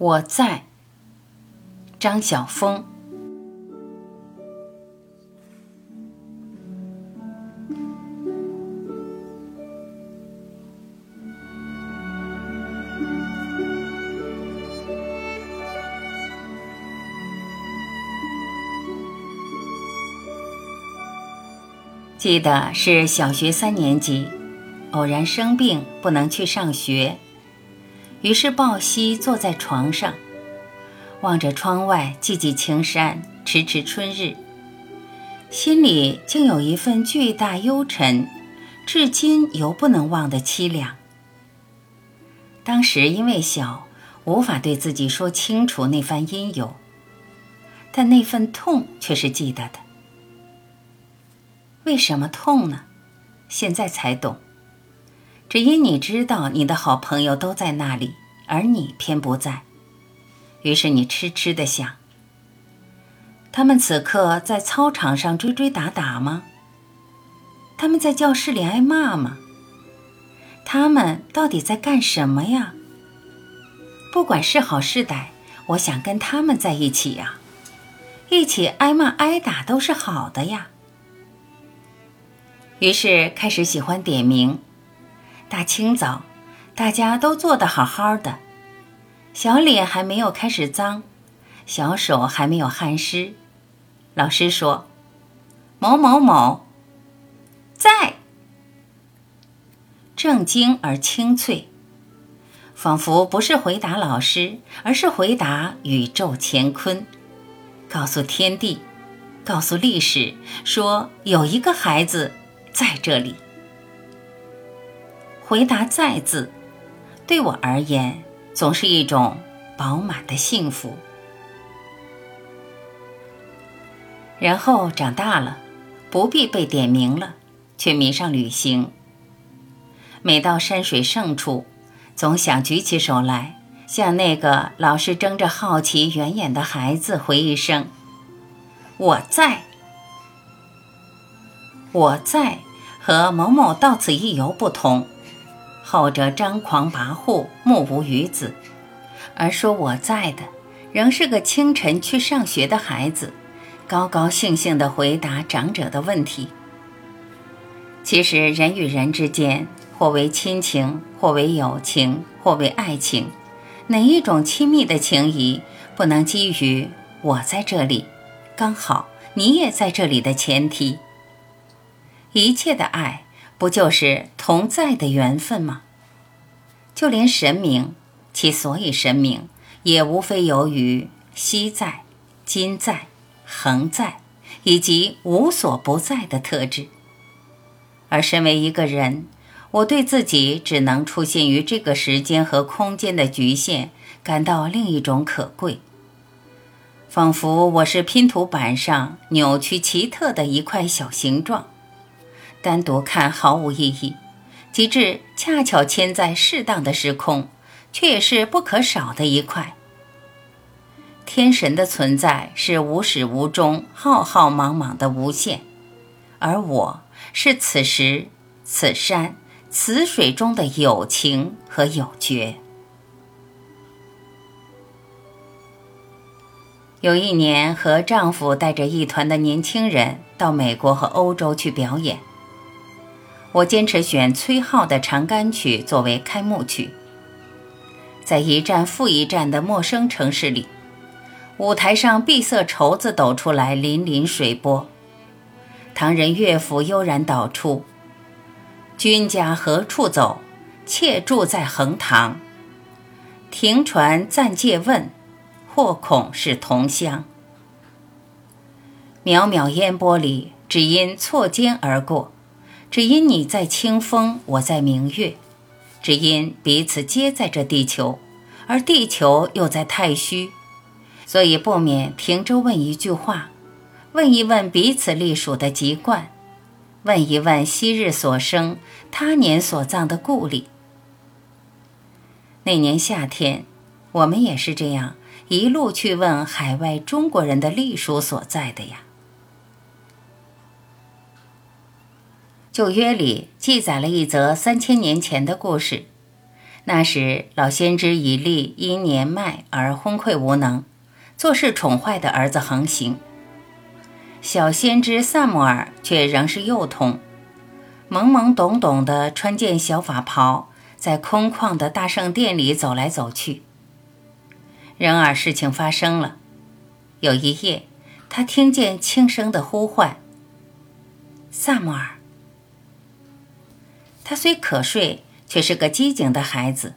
我在。张晓峰。记得是小学三年级，偶然生病不能去上学，于是抱膝坐在床上，望着窗外寂寂青山，迟迟春日，心里竟有一份巨大幽沉，至今犹不能忘的凄凉。当时因为小，无法对自己说清楚那番因由，但那份痛却是记得的。为什么痛呢？现在才懂，只因你知道你的好朋友都在那里，而你偏不在。于是你痴痴的想：他们此刻在操场上追追打打吗？他们在教室里挨骂吗？他们到底在干什么呀？不管是好是歹，我想跟他们在一起呀，一起挨骂挨打都是好的呀。于是开始喜欢点名，大清早，大家都坐得好好的，小脸还没有开始脏，小手还没有汗湿。老师说：“某某某，在。”正经而清脆，仿佛不是回答老师，而是回答宇宙乾坤，告诉天地，告诉历史，说有一个孩子。在这里，回答“在”字，对我而言总是一种饱满的幸福。然后长大了，不必被点名了，却迷上旅行。每到山水胜处，总想举起手来，向那个老是睁着好奇圆眼的孩子回一声：“我在。”我在和某某到此一游不同，后者张狂跋扈，目无余子；而说我在的，仍是个清晨去上学的孩子，高高兴兴地回答长者的问题。其实人与人之间，或为亲情，或为友情，或为爱情，哪一种亲密的情谊，不能基于我在这里，刚好你也在这里的前提？一切的爱，不就是同在的缘分吗？就连神明，其所以神明，也无非由于昔在、今在、恒在，以及无所不在的特质。而身为一个人，我对自己只能出现于这个时间和空间的局限，感到另一种可贵，仿佛我是拼图板上扭曲奇特的一块小形状。单独看毫无意义，极致恰巧嵌在适当的时空，却也是不可少的一块。天神的存在是无始无终、浩浩茫茫的无限，而我是此时此山此水中的有情和有觉。有一年，和丈夫带着一团的年轻人到美国和欧洲去表演。我坚持选崔颢的《长干曲》作为开幕曲。在一站复一站的陌生城市里，舞台上碧色绸子抖出来，粼粼水波。唐人乐府悠然导出：“君家何处走？妾住在横塘。停船暂借问，或恐是同乡。”渺渺烟波里，只因错肩而过。只因你在清风，我在明月；只因彼此皆在这地球，而地球又在太虚，所以不免停着问一句话：问一问彼此隶属的籍贯，问一问昔日所生、他年所葬的故里。那年夏天，我们也是这样一路去问海外中国人的隶属所在的呀。旧约里记载了一则三千年前的故事，那时老先知以利因年迈而昏聩无能，做事宠坏的儿子横行。小先知萨姆尔却仍是幼童，懵懵懂懂地穿件小法袍，在空旷的大圣殿里走来走去。然而事情发生了，有一夜，他听见轻声的呼唤：“萨姆尔。”他虽可睡，却是个机警的孩子，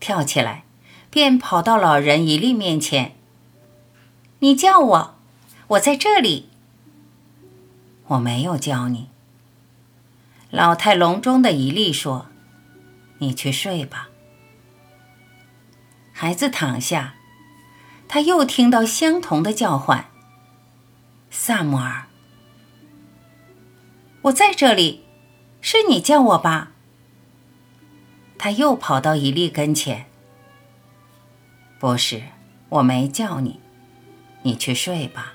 跳起来，便跑到老人以利面前：“你叫我，我在这里。”我没有叫你。老态龙钟的伊利说：“你去睡吧。”孩子躺下，他又听到相同的叫唤：“萨姆尔，我在这里，是你叫我吧？”他又跑到伊利跟前：“不是，我没叫你，你去睡吧。”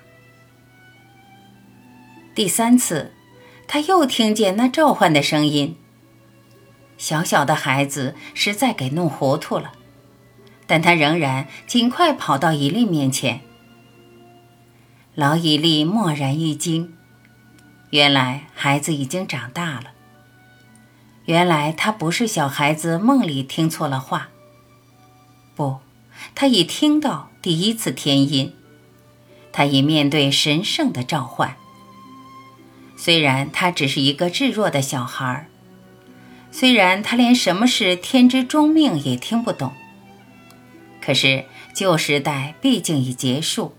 第三次，他又听见那召唤的声音。小小的孩子实在给弄糊涂了，但他仍然尽快跑到伊利面前。老伊利蓦然一惊，原来孩子已经长大了。原来他不是小孩子梦里听错了话。不，他已听到第一次天音，他已面对神圣的召唤。虽然他只是一个稚弱的小孩，虽然他连什么是天之中命也听不懂，可是旧时代毕竟已结束，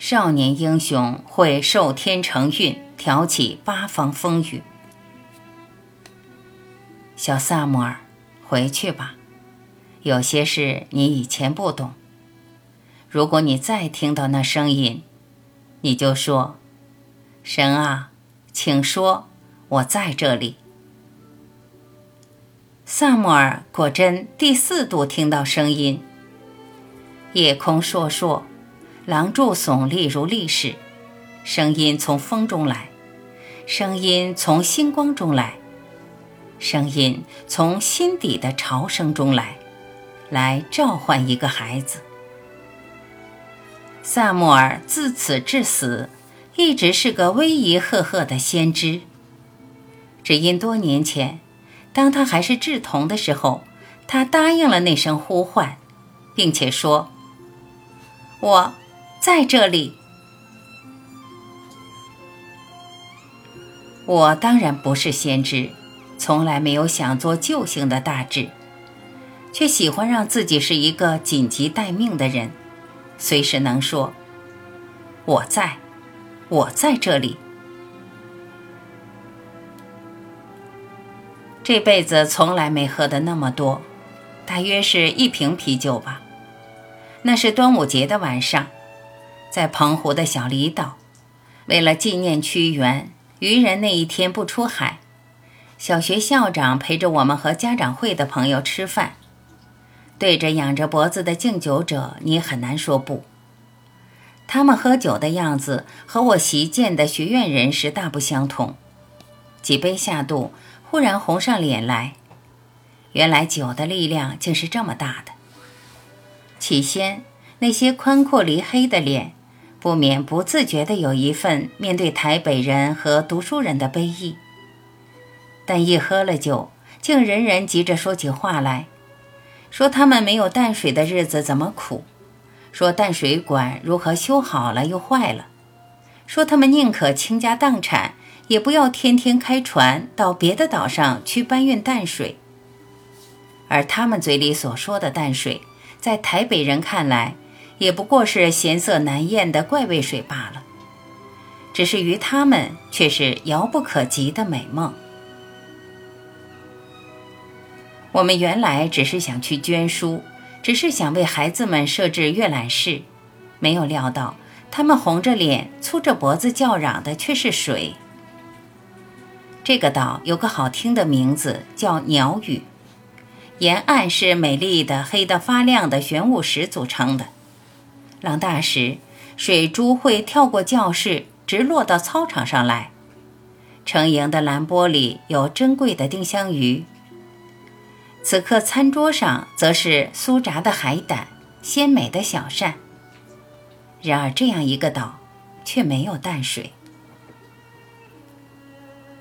少年英雄会受天承运，挑起八方风雨。小萨摩尔，回去吧，有些事你以前不懂。如果你再听到那声音，你就说：“神啊！”请说，我在这里。萨姆尔果真第四度听到声音。夜空烁烁，廊柱耸立如历史。声音从风中来，声音从星光中来，声音从心底的潮声中来，来召唤一个孩子。萨姆尔自此至死。一直是个威仪赫赫的先知，只因多年前，当他还是稚童的时候，他答应了那声呼唤，并且说：“我在这里。”我当然不是先知，从来没有想做救星的大志，却喜欢让自己是一个紧急待命的人，随时能说：“我在。”我在这里。这辈子从来没喝的那么多，大约是一瓶啤酒吧。那是端午节的晚上，在澎湖的小离岛，为了纪念屈原，渔人那一天不出海。小学校长陪着我们和家长会的朋友吃饭，对着仰着脖子的敬酒者，你很难说不。他们喝酒的样子和我习见的学院人士大不相同。几杯下肚，忽然红上脸来。原来酒的力量竟是这么大的。起先，那些宽阔离黑的脸，不免不自觉地有一份面对台北人和读书人的悲意。但一喝了酒，竟人人急着说起话来，说他们没有淡水的日子怎么苦。说淡水管如何修好了又坏了，说他们宁可倾家荡产，也不要天天开船到别的岛上去搬运淡水。而他们嘴里所说的淡水，在台北人看来，也不过是咸涩难咽的怪味水罢了。只是于他们却是遥不可及的美梦。我们原来只是想去捐书。只是想为孩子们设置阅览室，没有料到他们红着脸、粗着脖子叫嚷的却是水。这个岛有个好听的名字，叫鸟语。沿岸是美丽的黑得发亮的玄武石组成的，浪大时，水珠会跳过教室，直落到操场上来。成营的蓝玻璃有珍贵的丁香鱼。此刻餐桌上则是酥炸的海胆、鲜美的小扇。然而，这样一个岛却没有淡水。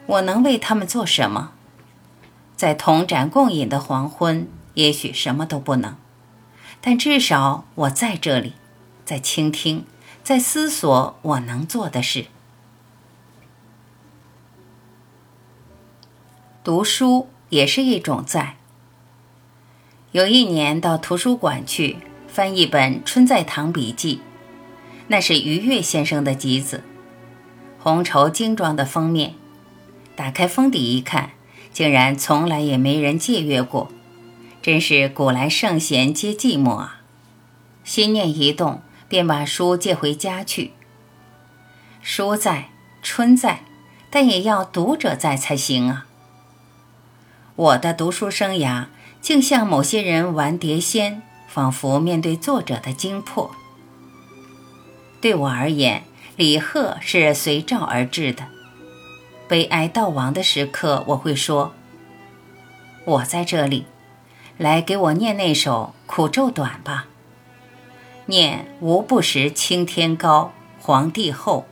我能为他们做什么？在同盏共饮的黄昏，也许什么都不能，但至少我在这里，在倾听，在思索我能做的事。读书也是一种在。有一年到图书馆去翻一本《春在堂笔记》，那是余岳先生的集子，红绸精装的封面。打开封底一看，竟然从来也没人借阅过，真是古来圣贤皆寂寞啊！心念一动，便把书借回家去。书在，春在，但也要读者在才行啊。我的读书生涯，竟像某些人玩碟仙，仿佛面对作者的精魄。对我而言，李贺是随召而至的。悲哀悼亡的时刻，我会说：“我在这里，来给我念那首苦咒短吧。念无不识青天高，皇帝厚，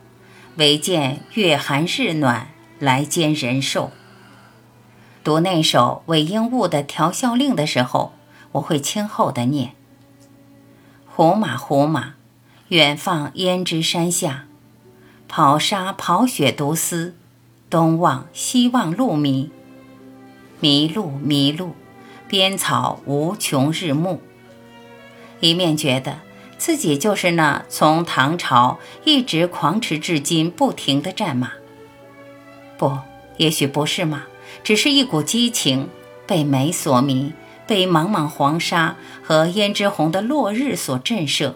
唯见月寒日暖，来煎人寿。”读那首韦应物的调笑令的时候，我会轻厚的念：“胡马胡马，远放胭脂山下，跑沙跑雪独思，东望西望路迷，迷路迷路，边草无穷日暮。”一面觉得自己就是那从唐朝一直狂驰至今不停的战马。不，也许不是马。只是一股激情，被美所迷，被茫茫黄沙和胭脂红的落日所震慑，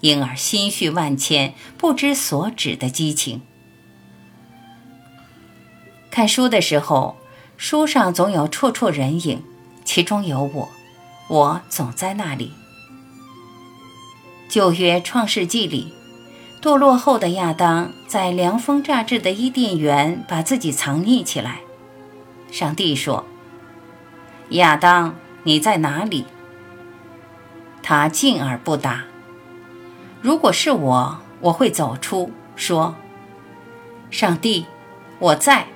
因而心绪万千、不知所止的激情。看书的时候，书上总有绰绰人影，其中有我，我总在那里。旧约《创世纪》里，堕落后的亚当在凉风乍至的伊甸园，把自己藏匿起来。上帝说：“亚当，你在哪里？”他静而不答。如果是我，我会走出，说：“上帝，我在，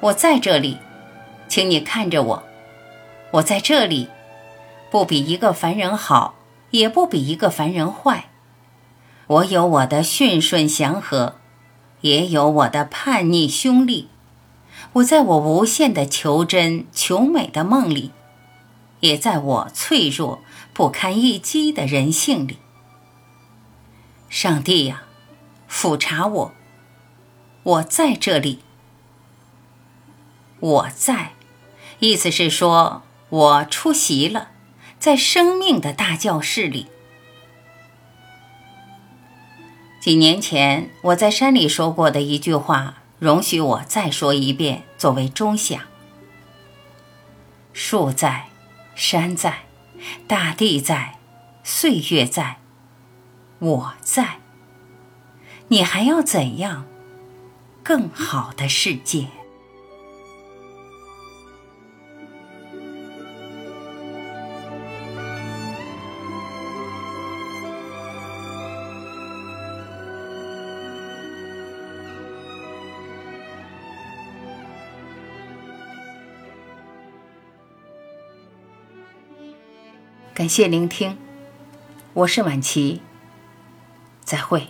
我在这里，请你看着我，我在这里，不比一个凡人好，也不比一个凡人坏。我有我的驯顺祥和，也有我的叛逆凶戾。”我在我无限的求真求美的梦里，也在我脆弱不堪一击的人性里。上帝呀，俯察我，我在这里。我在，意思是说我出席了，在生命的大教室里。几年前我在山里说过的一句话。容许我再说一遍，作为钟响。树在，山在，大地在，岁月在，我在。你还要怎样？更好的世界。感谢聆听，我是晚琪，再会。